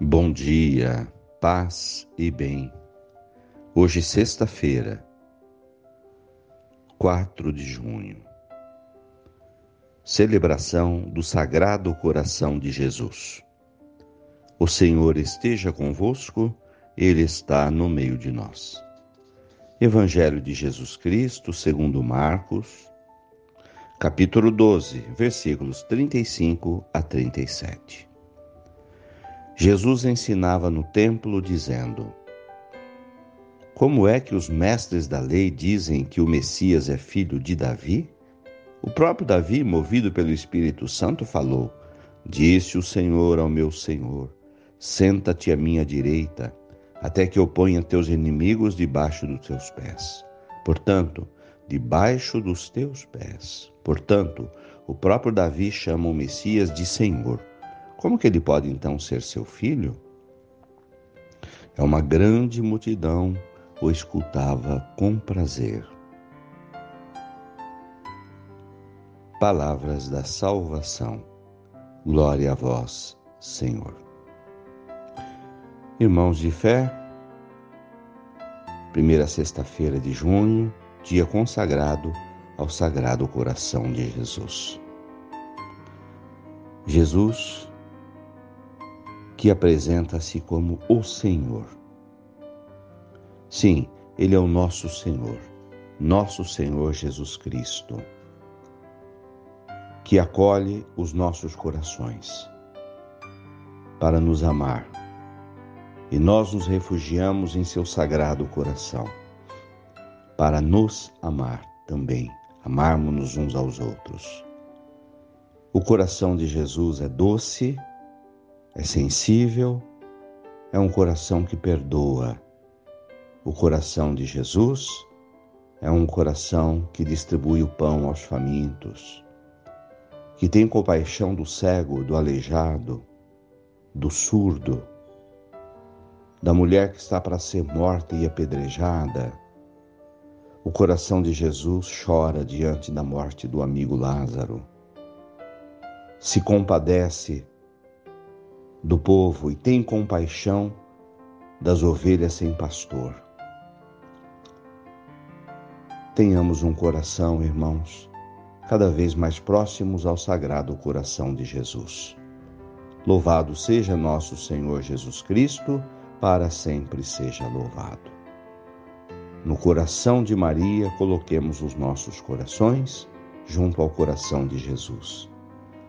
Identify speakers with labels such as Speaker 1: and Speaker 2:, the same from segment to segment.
Speaker 1: Bom dia, paz e bem. Hoje, sexta-feira, 4 de junho. Celebração do Sagrado Coração de Jesus. O Senhor esteja convosco, Ele está no meio de nós. Evangelho de Jesus Cristo, segundo Marcos, capítulo 12, versículos 35 a 37. Jesus ensinava no templo, dizendo: Como é que os mestres da lei dizem que o Messias é filho de Davi? O próprio Davi, movido pelo Espírito Santo, falou: Disse o Senhor ao meu Senhor: Senta-te à minha direita, até que eu ponha teus inimigos debaixo dos teus pés. Portanto, debaixo dos teus pés. Portanto, o próprio Davi chama o Messias de Senhor. Como que ele pode então ser seu filho? É uma grande multidão o escutava com prazer. Palavras da salvação. Glória a vós, Senhor. Irmãos de fé, primeira sexta-feira de junho, dia consagrado ao Sagrado Coração de Jesus. Jesus que apresenta-se como o Senhor. Sim, Ele é o nosso Senhor, nosso Senhor Jesus Cristo, que acolhe os nossos corações para nos amar. E nós nos refugiamos em seu sagrado coração para nos amar também, amarmos-nos uns aos outros. O coração de Jesus é doce é sensível, é um coração que perdoa. O coração de Jesus é um coração que distribui o pão aos famintos, que tem compaixão do cego, do aleijado, do surdo, da mulher que está para ser morta e apedrejada. O coração de Jesus chora diante da morte do amigo Lázaro. Se compadece do povo e tem compaixão das ovelhas sem pastor. Tenhamos um coração, irmãos, cada vez mais próximos ao sagrado coração de Jesus. Louvado seja nosso Senhor Jesus Cristo, para sempre seja louvado. No coração de Maria, coloquemos os nossos corações junto ao coração de Jesus.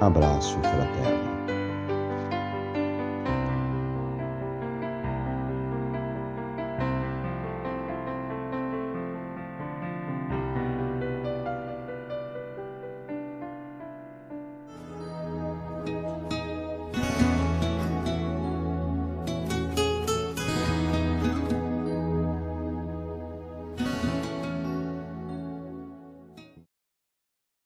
Speaker 1: Abraço fraterno.